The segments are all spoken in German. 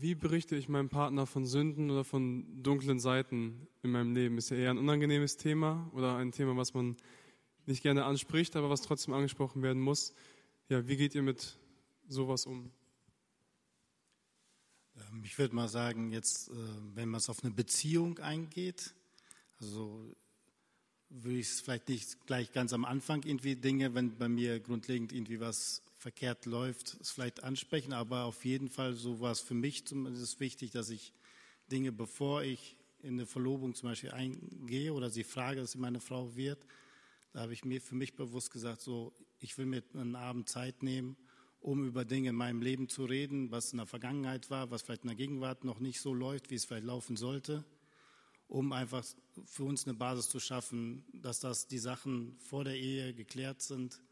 wie berichte ich meinem Partner von Sünden oder von dunklen Seiten in meinem Leben? Ist ja eher ein unangenehmes Thema oder ein Thema, was man nicht gerne anspricht, aber was trotzdem angesprochen werden muss. Ja, wie geht ihr mit sowas um? Ähm, ich würde mal sagen, jetzt, äh, wenn man es auf eine Beziehung eingeht, also würde ich es vielleicht nicht gleich ganz am Anfang irgendwie Dinge, wenn bei mir grundlegend irgendwie was verkehrt läuft, es vielleicht ansprechen, aber auf jeden Fall, so war es für mich zumindest wichtig, dass ich Dinge, bevor ich in eine Verlobung zum Beispiel eingehe oder sie frage, dass sie meine Frau wird, da habe ich mir für mich bewusst gesagt, so, ich will mir einen Abend Zeit nehmen, um über Dinge in meinem Leben zu reden, was in der Vergangenheit war, was vielleicht in der Gegenwart noch nicht so läuft, wie es vielleicht laufen sollte, um einfach für uns eine Basis zu schaffen, dass das die Sachen vor der Ehe geklärt sind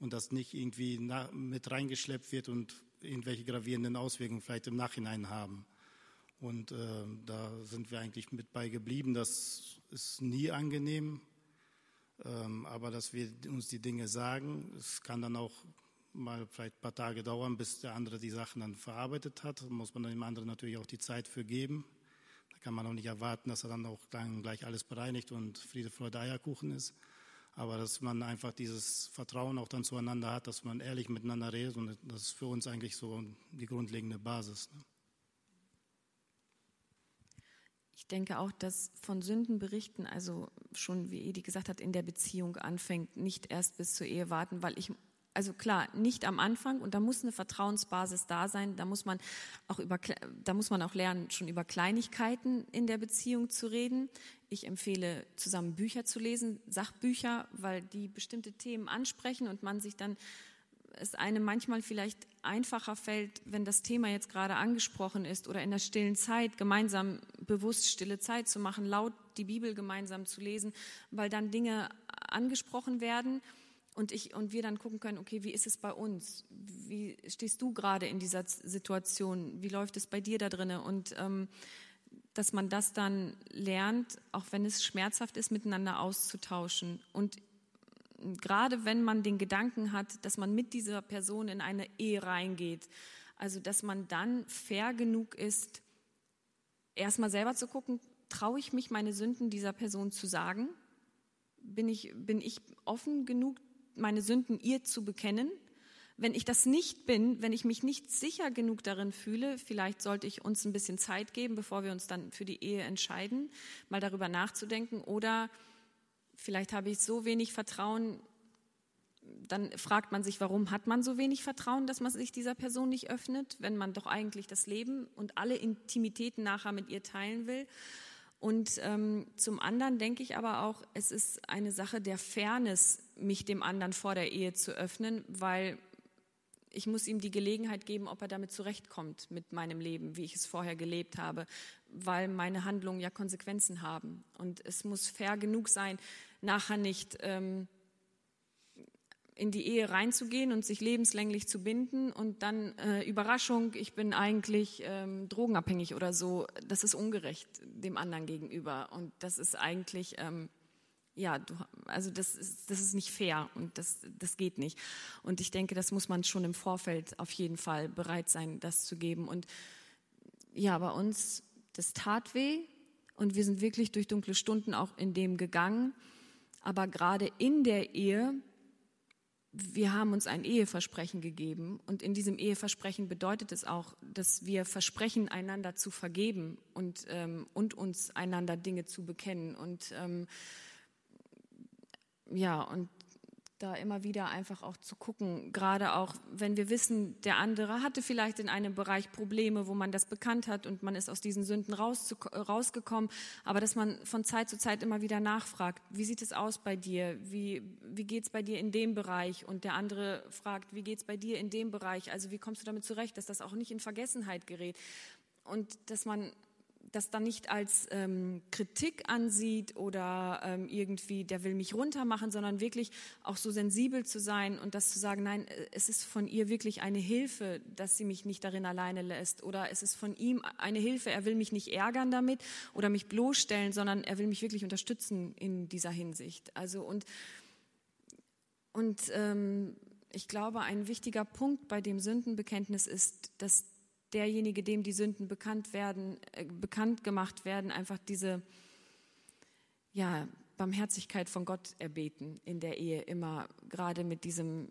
und das nicht irgendwie mit reingeschleppt wird und irgendwelche gravierenden Auswirkungen vielleicht im Nachhinein haben. Und äh, da sind wir eigentlich mit bei geblieben. Das ist nie angenehm, ähm, aber dass wir uns die Dinge sagen, es kann dann auch mal vielleicht ein paar Tage dauern, bis der andere die Sachen dann verarbeitet hat. Da muss man dem anderen natürlich auch die Zeit für geben. Da kann man auch nicht erwarten, dass er dann auch dann gleich alles bereinigt und Friede, Freude, Eierkuchen ist. Aber dass man einfach dieses Vertrauen auch dann zueinander hat, dass man ehrlich miteinander redet und das ist für uns eigentlich so die grundlegende Basis. Ne? Ich denke auch, dass von Sünden berichten, also schon wie Edi gesagt hat, in der Beziehung anfängt, nicht erst bis zur Ehe warten, weil ich also klar, nicht am Anfang und da muss eine Vertrauensbasis da sein. Da muss man auch über, da muss man auch lernen, schon über Kleinigkeiten in der Beziehung zu reden. Ich empfehle, zusammen Bücher zu lesen, Sachbücher, weil die bestimmte Themen ansprechen und man sich dann es einem manchmal vielleicht einfacher fällt, wenn das Thema jetzt gerade angesprochen ist oder in der stillen Zeit gemeinsam bewusst stille Zeit zu machen, laut die Bibel gemeinsam zu lesen, weil dann Dinge angesprochen werden und ich und wir dann gucken können, okay, wie ist es bei uns? Wie stehst du gerade in dieser Situation? Wie läuft es bei dir da drinnen? Und ähm, dass man das dann lernt, auch wenn es schmerzhaft ist, miteinander auszutauschen. Und gerade wenn man den Gedanken hat, dass man mit dieser Person in eine Ehe reingeht, also dass man dann fair genug ist, erstmal selber zu gucken, traue ich mich, meine Sünden dieser Person zu sagen? Bin ich, bin ich offen genug, meine Sünden ihr zu bekennen. Wenn ich das nicht bin, wenn ich mich nicht sicher genug darin fühle, vielleicht sollte ich uns ein bisschen Zeit geben, bevor wir uns dann für die Ehe entscheiden, mal darüber nachzudenken. Oder vielleicht habe ich so wenig Vertrauen, dann fragt man sich, warum hat man so wenig Vertrauen, dass man sich dieser Person nicht öffnet, wenn man doch eigentlich das Leben und alle Intimitäten nachher mit ihr teilen will. Und ähm, zum anderen denke ich aber auch, es ist eine Sache der Fairness, mich dem anderen vor der Ehe zu öffnen, weil ich muss ihm die Gelegenheit geben, ob er damit zurechtkommt mit meinem Leben, wie ich es vorher gelebt habe, weil meine Handlungen ja Konsequenzen haben. Und es muss fair genug sein, nachher nicht ähm, in die Ehe reinzugehen und sich lebenslänglich zu binden und dann äh, Überraschung, ich bin eigentlich ähm, drogenabhängig oder so, das ist ungerecht dem anderen gegenüber und das ist eigentlich, ähm, ja, du, also das ist, das ist nicht fair und das, das geht nicht. Und ich denke, das muss man schon im Vorfeld auf jeden Fall bereit sein, das zu geben. Und ja, bei uns, das tat weh und wir sind wirklich durch dunkle Stunden auch in dem gegangen. Aber gerade in der Ehe wir haben uns ein Eheversprechen gegeben und in diesem Eheversprechen bedeutet es auch, dass wir versprechen, einander zu vergeben und, ähm, und uns einander Dinge zu bekennen. Und ähm, ja, und da immer wieder einfach auch zu gucken, gerade auch wenn wir wissen, der andere hatte vielleicht in einem Bereich Probleme, wo man das bekannt hat und man ist aus diesen Sünden rausgekommen, aber dass man von Zeit zu Zeit immer wieder nachfragt, wie sieht es aus bei dir, wie, wie geht es bei dir in dem Bereich? Und der andere fragt, wie geht es bei dir in dem Bereich, also wie kommst du damit zurecht, dass das auch nicht in Vergessenheit gerät? Und dass man das dann nicht als ähm, Kritik ansieht oder ähm, irgendwie, der will mich runtermachen, sondern wirklich auch so sensibel zu sein und das zu sagen, nein, äh, es ist von ihr wirklich eine Hilfe, dass sie mich nicht darin alleine lässt oder es ist von ihm eine Hilfe, er will mich nicht ärgern damit oder mich bloßstellen, sondern er will mich wirklich unterstützen in dieser Hinsicht. Also und, und ähm, ich glaube, ein wichtiger Punkt bei dem Sündenbekenntnis ist, dass derjenige, dem die Sünden bekannt werden, äh, bekannt gemacht werden, einfach diese ja, Barmherzigkeit von Gott erbeten in der Ehe immer, gerade mit diesem,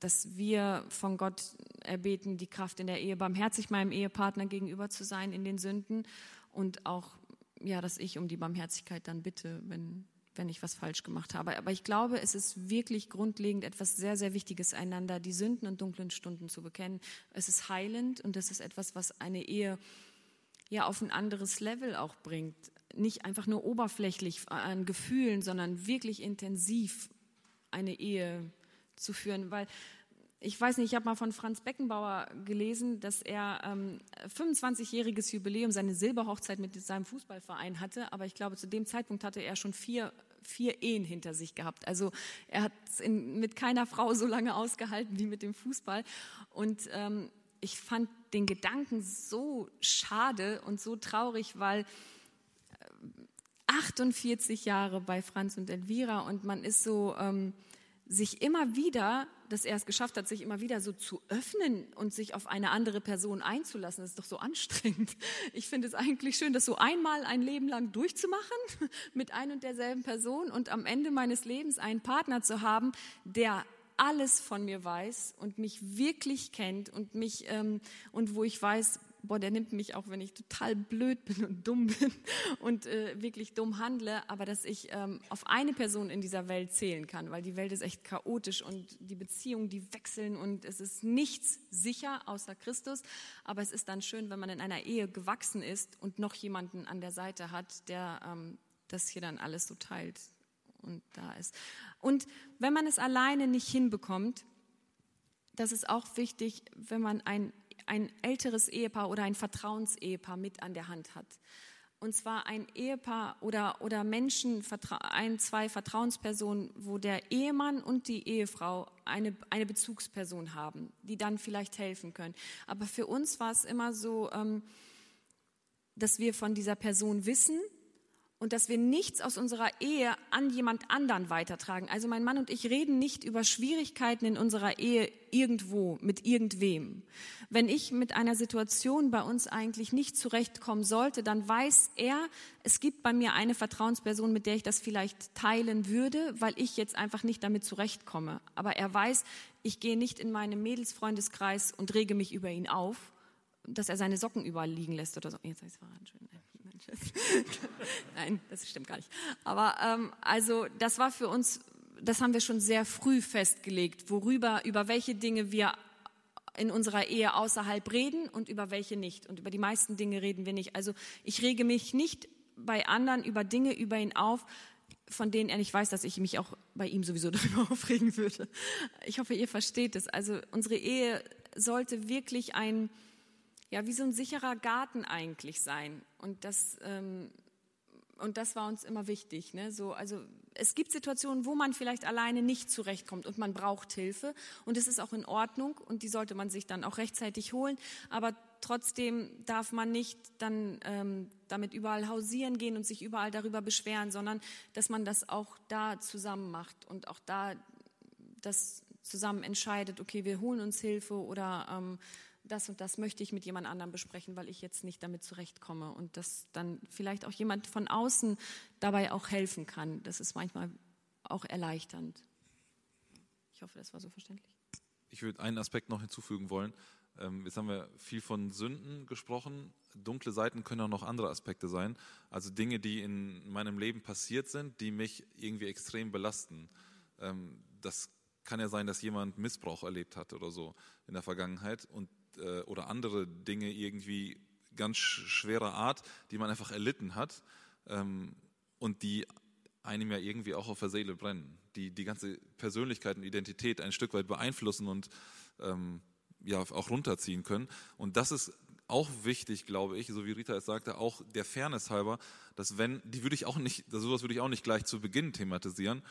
dass wir von Gott erbeten, die Kraft in der Ehe, barmherzig meinem Ehepartner gegenüber zu sein in den Sünden und auch, ja, dass ich um die Barmherzigkeit dann bitte, wenn, wenn ich was falsch gemacht habe. Aber ich glaube, es ist wirklich grundlegend etwas sehr, sehr Wichtiges, einander die Sünden und dunklen Stunden zu bekennen. Es ist heilend und es ist etwas, was eine Ehe ja auf ein anderes Level auch bringt. Nicht einfach nur oberflächlich an Gefühlen, sondern wirklich intensiv eine Ehe zu führen, weil ich weiß nicht, ich habe mal von Franz Beckenbauer gelesen, dass er ähm, 25-jähriges Jubiläum, seine Silberhochzeit mit seinem Fußballverein hatte, aber ich glaube, zu dem Zeitpunkt hatte er schon vier, vier Ehen hinter sich gehabt. Also er hat es mit keiner Frau so lange ausgehalten wie mit dem Fußball. Und ähm, ich fand den Gedanken so schade und so traurig, weil 48 äh, Jahre bei Franz und Elvira und man ist so... Ähm, sich immer wieder, dass er es geschafft hat, sich immer wieder so zu öffnen und sich auf eine andere Person einzulassen, das ist doch so anstrengend. Ich finde es eigentlich schön, das so einmal ein Leben lang durchzumachen mit ein und derselben Person und am Ende meines Lebens einen Partner zu haben, der alles von mir weiß und mich wirklich kennt und mich ähm, und wo ich weiß, boah, der nimmt mich auch, wenn ich total blöd bin und dumm bin und äh, wirklich dumm handle, aber dass ich ähm, auf eine Person in dieser Welt zählen kann, weil die Welt ist echt chaotisch und die Beziehungen, die wechseln und es ist nichts sicher außer Christus, aber es ist dann schön, wenn man in einer Ehe gewachsen ist und noch jemanden an der Seite hat, der ähm, das hier dann alles so teilt und da ist. Und wenn man es alleine nicht hinbekommt, das ist auch wichtig, wenn man ein ein älteres Ehepaar oder ein Vertrauensehepaar mit an der Hand hat. Und zwar ein Ehepaar oder, oder Menschen, ein, zwei Vertrauenspersonen, wo der Ehemann und die Ehefrau eine, eine Bezugsperson haben, die dann vielleicht helfen können. Aber für uns war es immer so, ähm, dass wir von dieser Person wissen, und dass wir nichts aus unserer Ehe an jemand anderen weitertragen. Also mein Mann und ich reden nicht über Schwierigkeiten in unserer Ehe irgendwo mit irgendwem. Wenn ich mit einer Situation bei uns eigentlich nicht zurechtkommen sollte, dann weiß er, es gibt bei mir eine Vertrauensperson, mit der ich das vielleicht teilen würde, weil ich jetzt einfach nicht damit zurechtkomme. Aber er weiß, ich gehe nicht in meinen Mädelsfreundeskreis und rege mich über ihn auf, dass er seine Socken überall liegen lässt oder so. Jetzt habe ich es verraten. Nein, das stimmt gar nicht. Aber ähm, also das war für uns, das haben wir schon sehr früh festgelegt, worüber, über welche Dinge wir in unserer Ehe außerhalb reden und über welche nicht. Und über die meisten Dinge reden wir nicht. Also ich rege mich nicht bei anderen über Dinge über ihn auf, von denen er nicht weiß, dass ich mich auch bei ihm sowieso darüber aufregen würde. Ich hoffe, ihr versteht es. Also unsere Ehe sollte wirklich ein ja, wie so ein sicherer Garten eigentlich sein. Und das, ähm, und das war uns immer wichtig. Ne? So, also es gibt Situationen, wo man vielleicht alleine nicht zurechtkommt und man braucht Hilfe. Und es ist auch in Ordnung und die sollte man sich dann auch rechtzeitig holen. Aber trotzdem darf man nicht dann ähm, damit überall hausieren gehen und sich überall darüber beschweren, sondern dass man das auch da zusammen macht und auch da das zusammen entscheidet, okay, wir holen uns Hilfe oder ähm, das und das möchte ich mit jemand anderem besprechen, weil ich jetzt nicht damit zurechtkomme und dass dann vielleicht auch jemand von außen dabei auch helfen kann. Das ist manchmal auch erleichternd. Ich hoffe, das war so verständlich. Ich würde einen Aspekt noch hinzufügen wollen. Ähm, jetzt haben wir viel von Sünden gesprochen. Dunkle Seiten können auch noch andere Aspekte sein. Also Dinge, die in meinem Leben passiert sind, die mich irgendwie extrem belasten. Ähm, das kann ja sein, dass jemand Missbrauch erlebt hat oder so in der Vergangenheit und äh, oder andere Dinge irgendwie ganz schwerer Art, die man einfach erlitten hat ähm, und die einem ja irgendwie auch auf der Seele brennen, die die ganze Persönlichkeit und Identität ein Stück weit beeinflussen und ähm, ja auch runterziehen können. Und das ist auch wichtig, glaube ich, so wie Rita es sagte, auch der Fairness halber, dass wenn, die würde ich auch nicht, sowas würde ich auch nicht gleich zu Beginn thematisieren,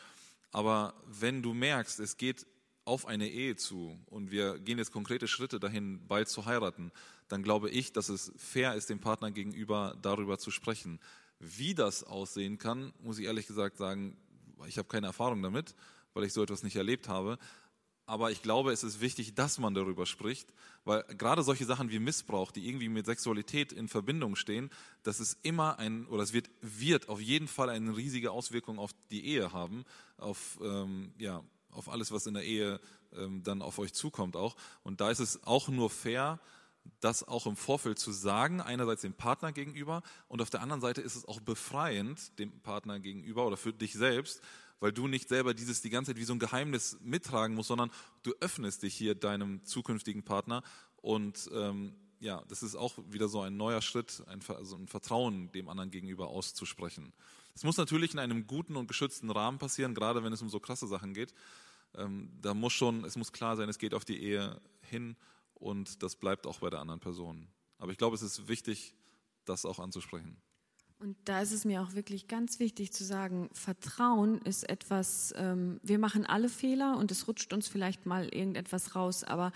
aber wenn du merkst, es geht auf eine Ehe zu und wir gehen jetzt konkrete Schritte dahin, bald zu heiraten, dann glaube ich, dass es fair ist, dem Partner gegenüber darüber zu sprechen. Wie das aussehen kann, muss ich ehrlich gesagt sagen, ich habe keine Erfahrung damit, weil ich so etwas nicht erlebt habe. aber ich glaube, es ist wichtig, dass man darüber spricht, weil gerade solche Sachen wie Missbrauch, die irgendwie mit Sexualität in Verbindung stehen, das ist immer ein, oder es wird, wird auf jeden Fall eine riesige Auswirkung auf die Ehe haben, auf, ähm, ja, auf alles, was in der Ehe ähm, dann auf euch zukommt auch. Und da ist es auch nur fair, das auch im Vorfeld zu sagen, einerseits dem Partner gegenüber und auf der anderen Seite ist es auch befreiend dem Partner gegenüber oder für dich selbst, weil du nicht selber dieses die ganze Zeit wie so ein Geheimnis mittragen musst, sondern du öffnest dich hier deinem zukünftigen Partner und ähm, ja, das ist auch wieder so ein neuer Schritt, ein, also ein Vertrauen dem anderen gegenüber auszusprechen. Es muss natürlich in einem guten und geschützten Rahmen passieren, gerade wenn es um so krasse Sachen geht. Ähm, da muss schon, es muss klar sein, es geht auf die Ehe hin und das bleibt auch bei der anderen Person. Aber ich glaube, es ist wichtig, das auch anzusprechen. Und da ist es mir auch wirklich ganz wichtig zu sagen, Vertrauen ist etwas, ähm, wir machen alle Fehler und es rutscht uns vielleicht mal irgendetwas raus, aber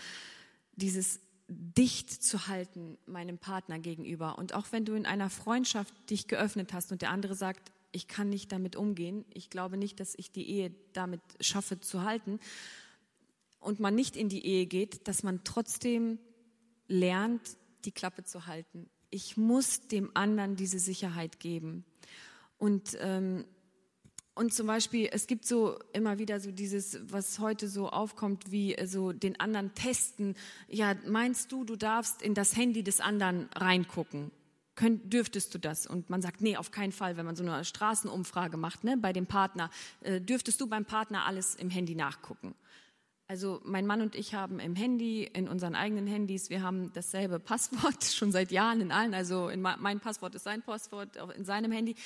dieses dicht zu halten meinem Partner gegenüber und auch wenn du in einer Freundschaft dich geöffnet hast und der andere sagt, ich kann nicht damit umgehen, ich glaube nicht, dass ich die Ehe damit schaffe zu halten und man nicht in die Ehe geht, dass man trotzdem lernt, die Klappe zu halten ich muss dem anderen diese Sicherheit geben. Und, ähm, und zum Beispiel, es gibt so immer wieder so dieses, was heute so aufkommt, wie äh, so den anderen testen. Ja, meinst du, du darfst in das Handy des anderen reingucken? Könnt, dürftest du das? Und man sagt, nee, auf keinen Fall, wenn man so eine Straßenumfrage macht, ne, bei dem Partner, äh, dürftest du beim Partner alles im Handy nachgucken? Also mein Mann und ich haben im Handy, in unseren eigenen Handys, wir haben dasselbe Passwort schon seit Jahren in allen. Also in mein Passwort ist sein Passwort in seinem Handy.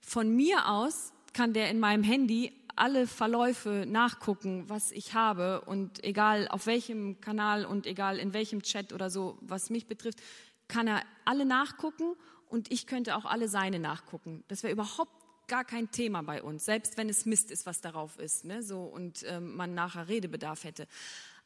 Von mir aus kann der in meinem Handy alle Verläufe nachgucken, was ich habe und egal auf welchem Kanal und egal in welchem Chat oder so, was mich betrifft, kann er alle nachgucken und ich könnte auch alle seine nachgucken. Das wäre überhaupt gar kein Thema bei uns, selbst wenn es Mist ist, was darauf ist, ne, so und ähm, man nachher Redebedarf hätte.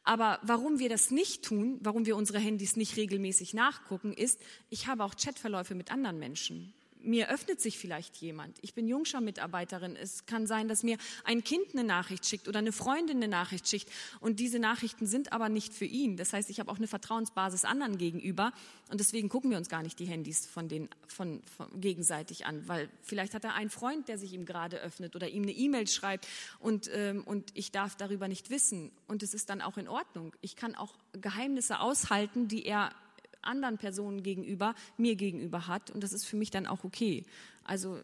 Aber warum wir das nicht tun, warum wir unsere Handys nicht regelmäßig nachgucken, ist, ich habe auch Chatverläufe mit anderen Menschen mir öffnet sich vielleicht jemand. Ich bin Jungschau-Mitarbeiterin. Es kann sein, dass mir ein Kind eine Nachricht schickt oder eine Freundin eine Nachricht schickt. Und diese Nachrichten sind aber nicht für ihn. Das heißt, ich habe auch eine Vertrauensbasis anderen gegenüber. Und deswegen gucken wir uns gar nicht die Handys von den, von, von gegenseitig an. Weil vielleicht hat er einen Freund, der sich ihm gerade öffnet oder ihm eine E-Mail schreibt. Und, ähm, und ich darf darüber nicht wissen. Und es ist dann auch in Ordnung. Ich kann auch Geheimnisse aushalten, die er anderen Personen gegenüber, mir gegenüber hat. Und das ist für mich dann auch okay. Also,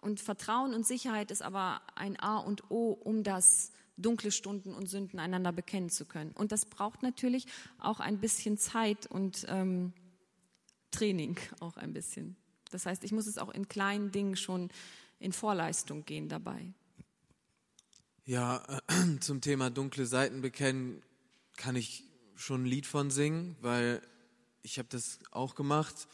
und Vertrauen und Sicherheit ist aber ein A und O, um das dunkle Stunden und Sünden einander bekennen zu können. Und das braucht natürlich auch ein bisschen Zeit und ähm, Training auch ein bisschen. Das heißt, ich muss es auch in kleinen Dingen schon in Vorleistung gehen dabei. Ja, äh, zum Thema dunkle Seiten bekennen kann ich schon ein Lied von singen, weil ich habe das auch gemacht.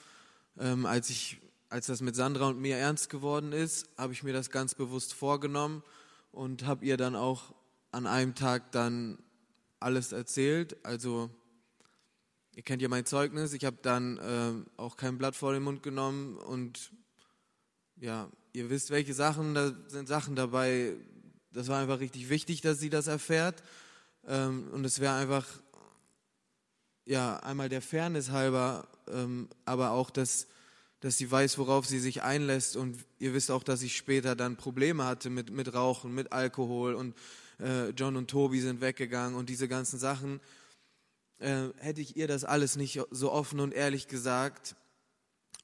Ähm, als, ich, als das mit Sandra und mir ernst geworden ist, habe ich mir das ganz bewusst vorgenommen und habe ihr dann auch an einem Tag dann alles erzählt. Also ihr kennt ja mein Zeugnis. Ich habe dann ähm, auch kein Blatt vor den Mund genommen und ja, ihr wisst, welche Sachen, da sind Sachen dabei. Das war einfach richtig wichtig, dass sie das erfährt. Ähm, und es wäre einfach ja, einmal der Fairness halber, ähm, aber auch, dass, dass sie weiß, worauf sie sich einlässt. Und ihr wisst auch, dass ich später dann Probleme hatte mit, mit Rauchen, mit Alkohol und äh, John und Tobi sind weggegangen und diese ganzen Sachen. Äh, hätte ich ihr das alles nicht so offen und ehrlich gesagt,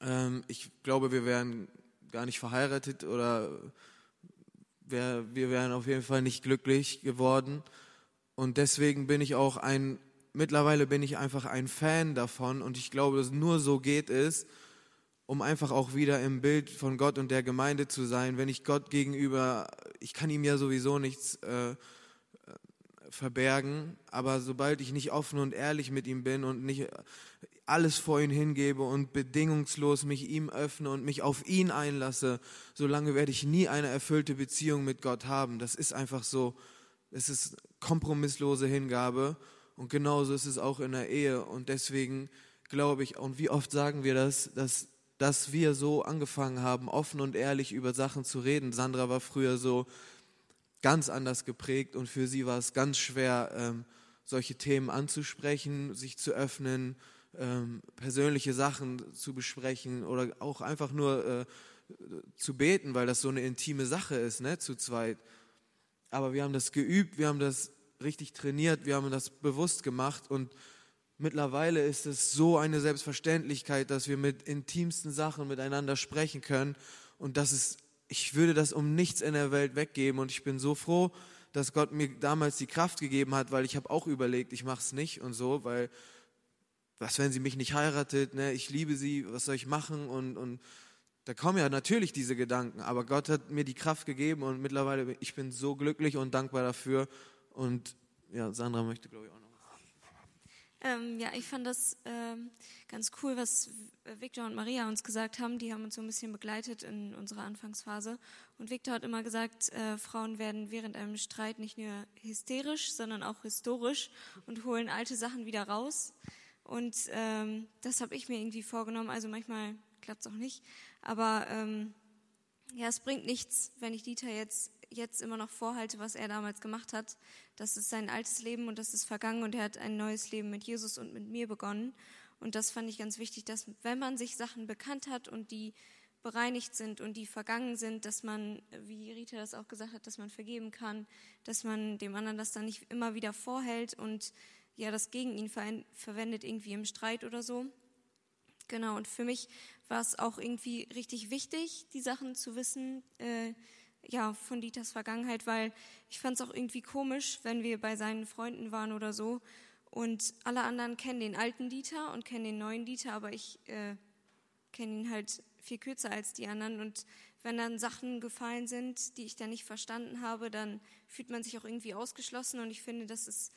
ähm, ich glaube, wir wären gar nicht verheiratet oder wär, wir wären auf jeden Fall nicht glücklich geworden. Und deswegen bin ich auch ein mittlerweile bin ich einfach ein Fan davon und ich glaube, dass nur so geht es, um einfach auch wieder im Bild von Gott und der Gemeinde zu sein. Wenn ich Gott gegenüber, ich kann ihm ja sowieso nichts äh, verbergen, aber sobald ich nicht offen und ehrlich mit ihm bin und nicht alles vor ihn hingebe und bedingungslos mich ihm öffne und mich auf ihn einlasse, solange werde ich nie eine erfüllte Beziehung mit Gott haben. Das ist einfach so, es ist kompromisslose Hingabe und genauso ist es auch in der Ehe. Und deswegen glaube ich, und wie oft sagen wir das, dass, dass wir so angefangen haben, offen und ehrlich über Sachen zu reden. Sandra war früher so ganz anders geprägt und für sie war es ganz schwer, ähm, solche Themen anzusprechen, sich zu öffnen, ähm, persönliche Sachen zu besprechen oder auch einfach nur äh, zu beten, weil das so eine intime Sache ist, ne, zu zweit. Aber wir haben das geübt, wir haben das richtig trainiert, wir haben das bewusst gemacht und mittlerweile ist es so eine Selbstverständlichkeit, dass wir mit intimsten Sachen miteinander sprechen können und das ist, ich würde das um nichts in der Welt weggeben und ich bin so froh, dass Gott mir damals die Kraft gegeben hat, weil ich habe auch überlegt, ich mache es nicht und so, weil was, wenn sie mich nicht heiratet, ne? ich liebe sie, was soll ich machen und, und da kommen ja natürlich diese Gedanken, aber Gott hat mir die Kraft gegeben und mittlerweile, ich bin so glücklich und dankbar dafür und ja, Sandra möchte, glaube ich, auch noch. Ähm, ja, ich fand das ähm, ganz cool, was Victor und Maria uns gesagt haben. Die haben uns so ein bisschen begleitet in unserer Anfangsphase. Und Victor hat immer gesagt, äh, Frauen werden während einem Streit nicht nur hysterisch, sondern auch historisch und holen alte Sachen wieder raus. Und ähm, das habe ich mir irgendwie vorgenommen. Also manchmal klappt es auch nicht. Aber ähm, ja, es bringt nichts, wenn ich Dieter jetzt jetzt immer noch vorhalte, was er damals gemacht hat. Das ist sein altes Leben und das ist vergangen und er hat ein neues Leben mit Jesus und mit mir begonnen. Und das fand ich ganz wichtig, dass wenn man sich Sachen bekannt hat und die bereinigt sind und die vergangen sind, dass man, wie Rita das auch gesagt hat, dass man vergeben kann, dass man dem anderen das dann nicht immer wieder vorhält und ja, das gegen ihn ver verwendet, irgendwie im Streit oder so. Genau, und für mich war es auch irgendwie richtig wichtig, die Sachen zu wissen, äh, ja, von Dieters Vergangenheit, weil ich fand es auch irgendwie komisch, wenn wir bei seinen Freunden waren oder so und alle anderen kennen den alten Dieter und kennen den neuen Dieter, aber ich äh, kenne ihn halt viel kürzer als die anderen und wenn dann Sachen gefallen sind, die ich dann nicht verstanden habe, dann fühlt man sich auch irgendwie ausgeschlossen und ich finde, das ist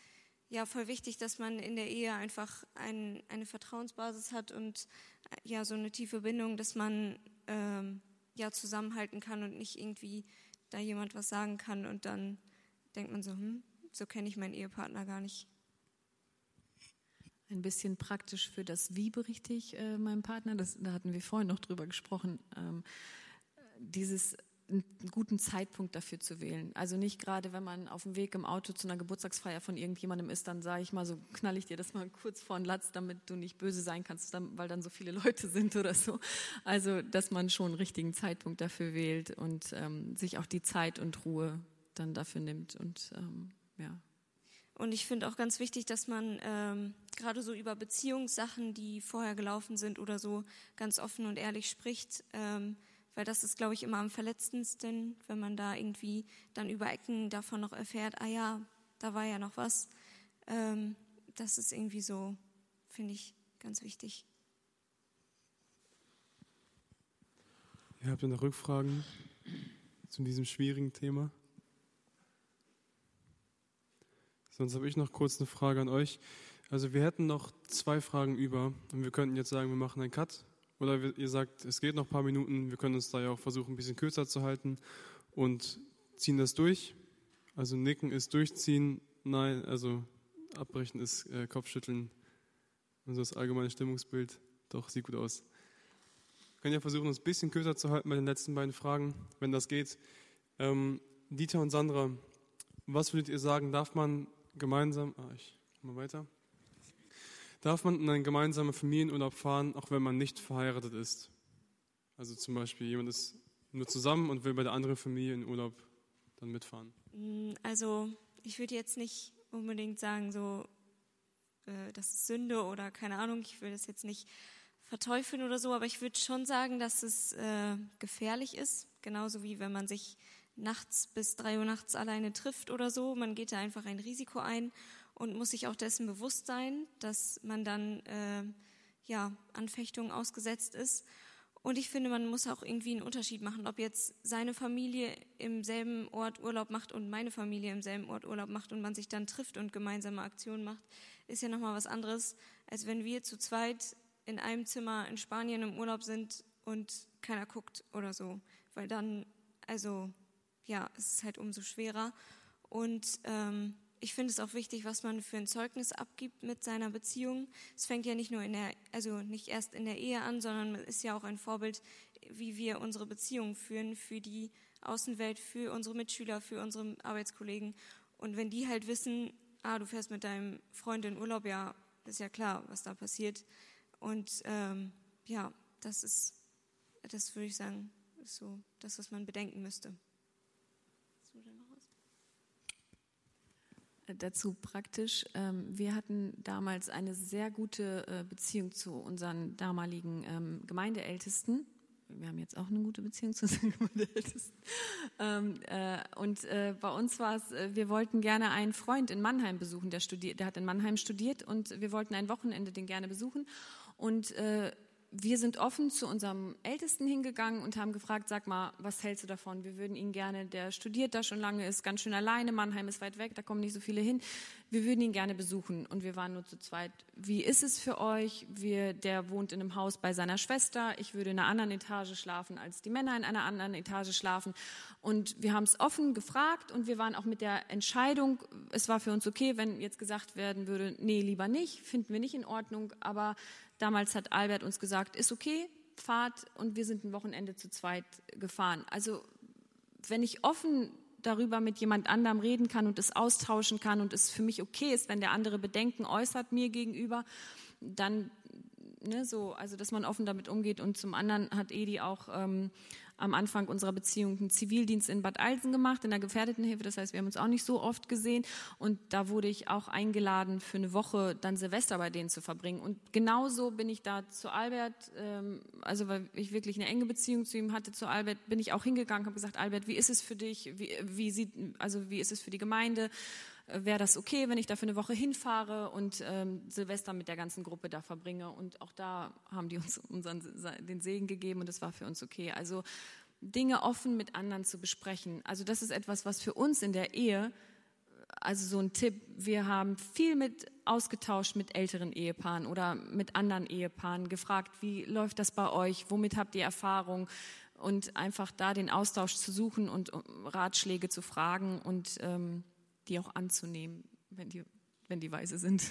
ja voll wichtig, dass man in der Ehe einfach ein, eine Vertrauensbasis hat und äh, ja so eine tiefe Bindung, dass man ähm, ja zusammenhalten kann und nicht irgendwie da jemand was sagen kann und dann denkt man so, hm, so kenne ich meinen Ehepartner gar nicht. Ein bisschen praktisch für das Wie berichte ich äh, meinem Partner, das, da hatten wir vorhin noch drüber gesprochen, ähm, dieses einen guten Zeitpunkt dafür zu wählen. Also nicht gerade, wenn man auf dem Weg im Auto zu einer Geburtstagsfeier von irgendjemandem ist, dann sage ich mal so, knall ich dir das mal kurz vor den Latz, damit du nicht böse sein kannst, weil dann so viele Leute sind oder so. Also, dass man schon einen richtigen Zeitpunkt dafür wählt und ähm, sich auch die Zeit und Ruhe dann dafür nimmt und ähm, ja. Und ich finde auch ganz wichtig, dass man ähm, gerade so über Beziehungssachen, die vorher gelaufen sind oder so, ganz offen und ehrlich spricht. Ähm, weil das ist, glaube ich, immer am verletzendsten, wenn man da irgendwie dann über Ecken davon noch erfährt, ah ja, da war ja noch was. Ähm, das ist irgendwie so, finde ich, ganz wichtig. Ihr habt ihr noch Rückfragen zu diesem schwierigen Thema? Sonst habe ich noch kurz eine Frage an euch. Also wir hätten noch zwei Fragen über und wir könnten jetzt sagen, wir machen einen Cut oder ihr sagt, es geht noch ein paar Minuten, wir können uns da ja auch versuchen, ein bisschen kürzer zu halten und ziehen das durch. Also nicken ist durchziehen, nein, also abbrechen ist äh, Kopfschütteln. Also das allgemeine Stimmungsbild, doch, sieht gut aus. Wir können ja versuchen, uns ein bisschen kürzer zu halten bei den letzten beiden Fragen, wenn das geht. Ähm, Dieter und Sandra, was würdet ihr sagen, darf man gemeinsam, ah, ich mal weiter darf man in einen gemeinsamen Familienurlaub fahren, auch wenn man nicht verheiratet ist. Also zum Beispiel jemand ist nur zusammen und will bei der anderen Familie in Urlaub dann mitfahren. Mm, also ich würde jetzt nicht unbedingt sagen, so äh, das ist Sünde oder keine Ahnung, ich will das jetzt nicht verteufeln oder so, aber ich würde schon sagen, dass es äh, gefährlich ist, genauso wie wenn man sich nachts bis drei Uhr nachts alleine trifft oder so. Man geht da einfach ein Risiko ein und muss sich auch dessen bewusst sein, dass man dann äh, ja, Anfechtungen ausgesetzt ist. Und ich finde, man muss auch irgendwie einen Unterschied machen, ob jetzt seine Familie im selben Ort Urlaub macht und meine Familie im selben Ort Urlaub macht und man sich dann trifft und gemeinsame Aktionen macht, ist ja nochmal was anderes, als wenn wir zu zweit in einem Zimmer in Spanien im Urlaub sind und keiner guckt oder so. Weil dann, also, ja, es ist halt umso schwerer. Und ähm, ich finde es auch wichtig, was man für ein Zeugnis abgibt mit seiner Beziehung. Es fängt ja nicht nur in der, also nicht erst in der Ehe an, sondern ist ja auch ein Vorbild, wie wir unsere Beziehung führen für die Außenwelt, für unsere Mitschüler, für unsere Arbeitskollegen. Und wenn die halt wissen, ah, du fährst mit deinem Freund in Urlaub, ja, ist ja klar, was da passiert. Und ähm, ja, das ist, das würde ich sagen, so das, was man bedenken müsste. Dazu praktisch. Ähm, wir hatten damals eine sehr gute äh, Beziehung zu unseren damaligen ähm, Gemeindeältesten. Wir haben jetzt auch eine gute Beziehung zu unseren Gemeindeältesten. Ähm, äh, und äh, bei uns war es, wir wollten gerne einen Freund in Mannheim besuchen, der, studiert, der hat in Mannheim studiert und wir wollten ein Wochenende den gerne besuchen. Und wir sind offen zu unserem Ältesten hingegangen und haben gefragt, sag mal, was hältst du davon? Wir würden ihn gerne, der studiert da schon lange, ist ganz schön alleine, Mannheim ist weit weg, da kommen nicht so viele hin. Wir würden ihn gerne besuchen und wir waren nur zu zweit. Wie ist es für euch? Wir, der wohnt in einem Haus bei seiner Schwester. Ich würde in einer anderen Etage schlafen, als die Männer in einer anderen Etage schlafen. Und wir haben es offen gefragt und wir waren auch mit der Entscheidung, es war für uns okay, wenn jetzt gesagt werden würde, nee, lieber nicht, finden wir nicht in Ordnung, aber Damals hat Albert uns gesagt, ist okay, fahrt und wir sind ein Wochenende zu zweit gefahren. Also wenn ich offen darüber mit jemand anderem reden kann und es austauschen kann und es für mich okay ist, wenn der andere Bedenken äußert mir gegenüber, dann ne, so, also dass man offen damit umgeht. Und zum anderen hat Edi auch ähm, am Anfang unserer Beziehung einen Zivildienst in Bad Eilsen gemacht, in der Gefährdetenhilfe. Das heißt, wir haben uns auch nicht so oft gesehen. Und da wurde ich auch eingeladen, für eine Woche dann Silvester bei denen zu verbringen. Und genauso bin ich da zu Albert, ähm, also weil ich wirklich eine enge Beziehung zu ihm hatte, zu Albert, bin ich auch hingegangen, habe gesagt, Albert, wie ist es für dich? Wie, wie sieht, also wie ist es für die Gemeinde? Wäre das okay, wenn ich da für eine Woche hinfahre und ähm, Silvester mit der ganzen Gruppe da verbringe. Und auch da haben die uns unseren, den Segen gegeben und es war für uns okay. Also Dinge offen mit anderen zu besprechen. Also das ist etwas, was für uns in der Ehe, also so ein Tipp, wir haben viel mit ausgetauscht mit älteren Ehepaaren oder mit anderen Ehepaaren, gefragt, wie läuft das bei euch, womit habt ihr Erfahrung? Und einfach da den Austausch zu suchen und Ratschläge zu fragen und ähm, die auch anzunehmen, wenn die, wenn die weise sind.